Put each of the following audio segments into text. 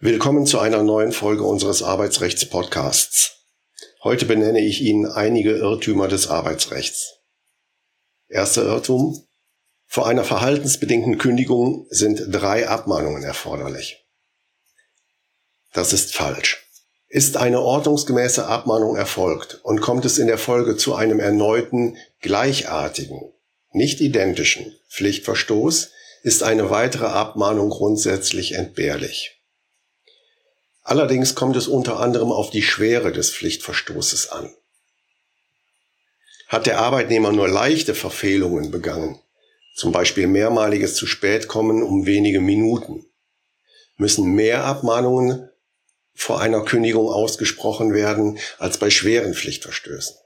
Willkommen zu einer neuen Folge unseres Arbeitsrechts-Podcasts. Heute benenne ich Ihnen einige Irrtümer des Arbeitsrechts. Erster Irrtum. Vor einer verhaltensbedingten Kündigung sind drei Abmahnungen erforderlich. Das ist falsch. Ist eine ordnungsgemäße Abmahnung erfolgt und kommt es in der Folge zu einem erneuten, gleichartigen, nicht identischen Pflichtverstoß, ist eine weitere Abmahnung grundsätzlich entbehrlich. Allerdings kommt es unter anderem auf die Schwere des Pflichtverstoßes an. Hat der Arbeitnehmer nur leichte Verfehlungen begangen, zum Beispiel mehrmaliges zu spät kommen um wenige Minuten, müssen mehr Abmahnungen vor einer Kündigung ausgesprochen werden als bei schweren Pflichtverstößen.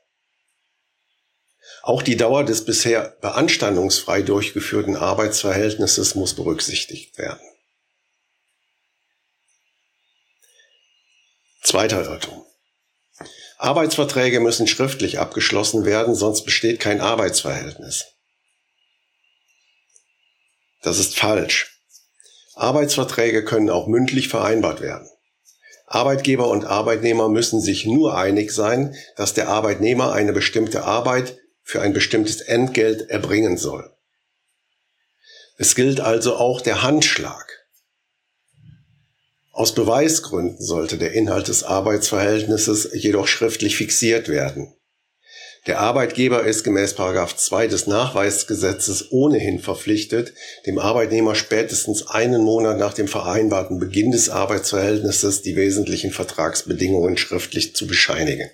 Auch die Dauer des bisher beanstandungsfrei durchgeführten Arbeitsverhältnisses muss berücksichtigt werden. Zweiter Irrtum. Arbeitsverträge müssen schriftlich abgeschlossen werden, sonst besteht kein Arbeitsverhältnis. Das ist falsch. Arbeitsverträge können auch mündlich vereinbart werden. Arbeitgeber und Arbeitnehmer müssen sich nur einig sein, dass der Arbeitnehmer eine bestimmte Arbeit für ein bestimmtes Entgelt erbringen soll. Es gilt also auch der Handschlag. Aus Beweisgründen sollte der Inhalt des Arbeitsverhältnisses jedoch schriftlich fixiert werden. Der Arbeitgeber ist gemäß 2 des Nachweisgesetzes ohnehin verpflichtet, dem Arbeitnehmer spätestens einen Monat nach dem vereinbarten Beginn des Arbeitsverhältnisses die wesentlichen Vertragsbedingungen schriftlich zu bescheinigen.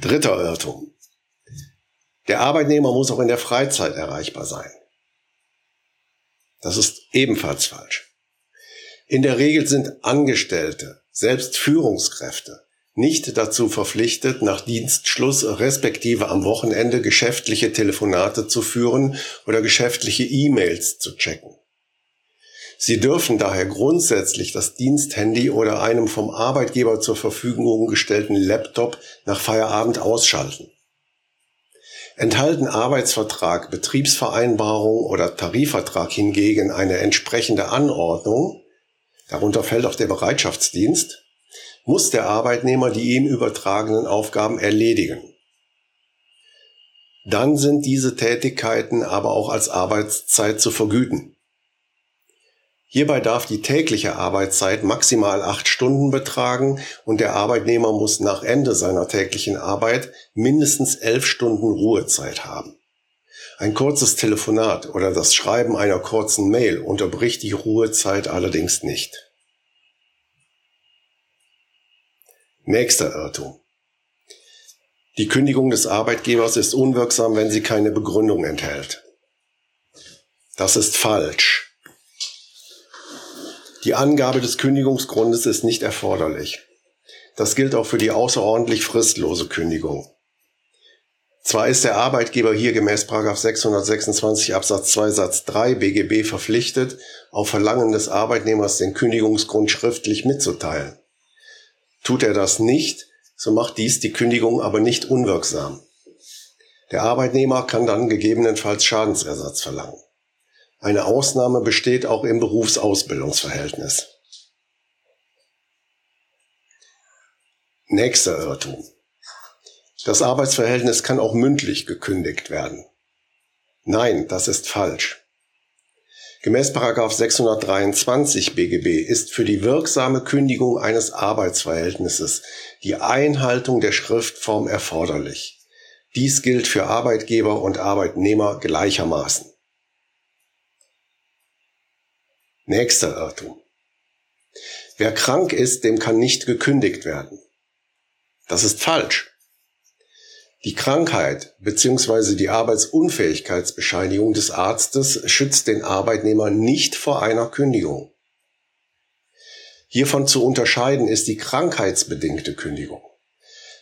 Dritter Irrtum. Der Arbeitnehmer muss auch in der Freizeit erreichbar sein. Das ist ebenfalls falsch. In der Regel sind Angestellte, selbst Führungskräfte, nicht dazu verpflichtet, nach Dienstschluss respektive am Wochenende geschäftliche Telefonate zu führen oder geschäftliche E-Mails zu checken. Sie dürfen daher grundsätzlich das Diensthandy oder einem vom Arbeitgeber zur Verfügung gestellten Laptop nach Feierabend ausschalten. Enthalten Arbeitsvertrag, Betriebsvereinbarung oder Tarifvertrag hingegen eine entsprechende Anordnung, darunter fällt auch der Bereitschaftsdienst, muss der Arbeitnehmer die ihm übertragenen Aufgaben erledigen. Dann sind diese Tätigkeiten aber auch als Arbeitszeit zu vergüten. Hierbei darf die tägliche Arbeitszeit maximal acht Stunden betragen und der Arbeitnehmer muss nach Ende seiner täglichen Arbeit mindestens elf Stunden Ruhezeit haben. Ein kurzes Telefonat oder das Schreiben einer kurzen Mail unterbricht die Ruhezeit allerdings nicht. Nächster Irrtum. Die Kündigung des Arbeitgebers ist unwirksam, wenn sie keine Begründung enthält. Das ist falsch. Die Angabe des Kündigungsgrundes ist nicht erforderlich. Das gilt auch für die außerordentlich fristlose Kündigung. Zwar ist der Arbeitgeber hier gemäß 626 Absatz 2 Satz 3 BGB verpflichtet, auf Verlangen des Arbeitnehmers den Kündigungsgrund schriftlich mitzuteilen. Tut er das nicht, so macht dies die Kündigung aber nicht unwirksam. Der Arbeitnehmer kann dann gegebenenfalls Schadensersatz verlangen. Eine Ausnahme besteht auch im Berufsausbildungsverhältnis. Nächster Irrtum. Das Arbeitsverhältnis kann auch mündlich gekündigt werden. Nein, das ist falsch. Gemäß 623 BGB ist für die wirksame Kündigung eines Arbeitsverhältnisses die Einhaltung der Schriftform erforderlich. Dies gilt für Arbeitgeber und Arbeitnehmer gleichermaßen. Nächster Irrtum. Wer krank ist, dem kann nicht gekündigt werden. Das ist falsch. Die Krankheit bzw. die Arbeitsunfähigkeitsbescheinigung des Arztes schützt den Arbeitnehmer nicht vor einer Kündigung. Hiervon zu unterscheiden ist die krankheitsbedingte Kündigung.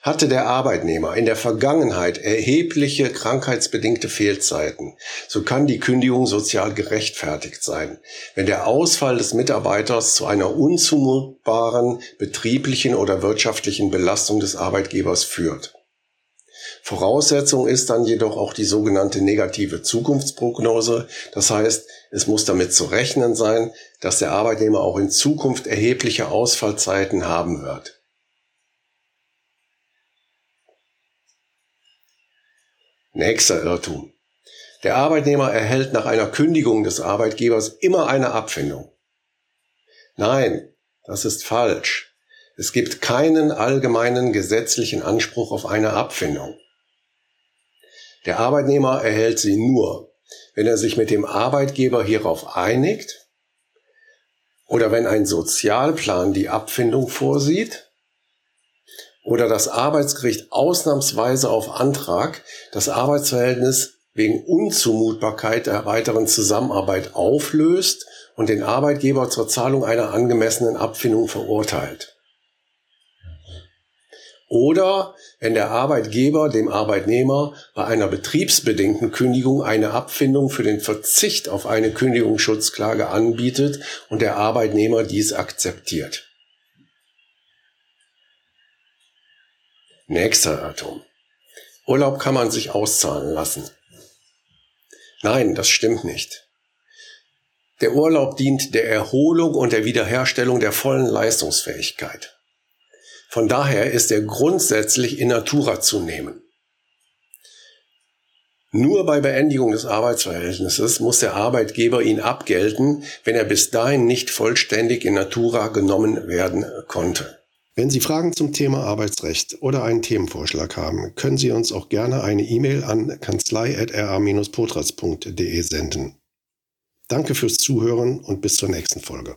Hatte der Arbeitnehmer in der Vergangenheit erhebliche krankheitsbedingte Fehlzeiten, so kann die Kündigung sozial gerechtfertigt sein, wenn der Ausfall des Mitarbeiters zu einer unzumutbaren betrieblichen oder wirtschaftlichen Belastung des Arbeitgebers führt. Voraussetzung ist dann jedoch auch die sogenannte negative Zukunftsprognose. Das heißt, es muss damit zu rechnen sein, dass der Arbeitnehmer auch in Zukunft erhebliche Ausfallzeiten haben wird. Nächster Irrtum. Der Arbeitnehmer erhält nach einer Kündigung des Arbeitgebers immer eine Abfindung. Nein, das ist falsch. Es gibt keinen allgemeinen gesetzlichen Anspruch auf eine Abfindung. Der Arbeitnehmer erhält sie nur, wenn er sich mit dem Arbeitgeber hierauf einigt oder wenn ein Sozialplan die Abfindung vorsieht oder das Arbeitsgericht ausnahmsweise auf Antrag das Arbeitsverhältnis wegen Unzumutbarkeit der weiteren Zusammenarbeit auflöst und den Arbeitgeber zur Zahlung einer angemessenen Abfindung verurteilt. Oder wenn der Arbeitgeber dem Arbeitnehmer bei einer betriebsbedingten Kündigung eine Abfindung für den Verzicht auf eine Kündigungsschutzklage anbietet und der Arbeitnehmer dies akzeptiert. Nächster Irrtum. Urlaub kann man sich auszahlen lassen. Nein, das stimmt nicht. Der Urlaub dient der Erholung und der Wiederherstellung der vollen Leistungsfähigkeit. Von daher ist er grundsätzlich in Natura zu nehmen. Nur bei Beendigung des Arbeitsverhältnisses muss der Arbeitgeber ihn abgelten, wenn er bis dahin nicht vollständig in Natura genommen werden konnte. Wenn Sie Fragen zum Thema Arbeitsrecht oder einen Themenvorschlag haben, können Sie uns auch gerne eine E-Mail an kanzlei.ra-potratz.de senden. Danke fürs Zuhören und bis zur nächsten Folge.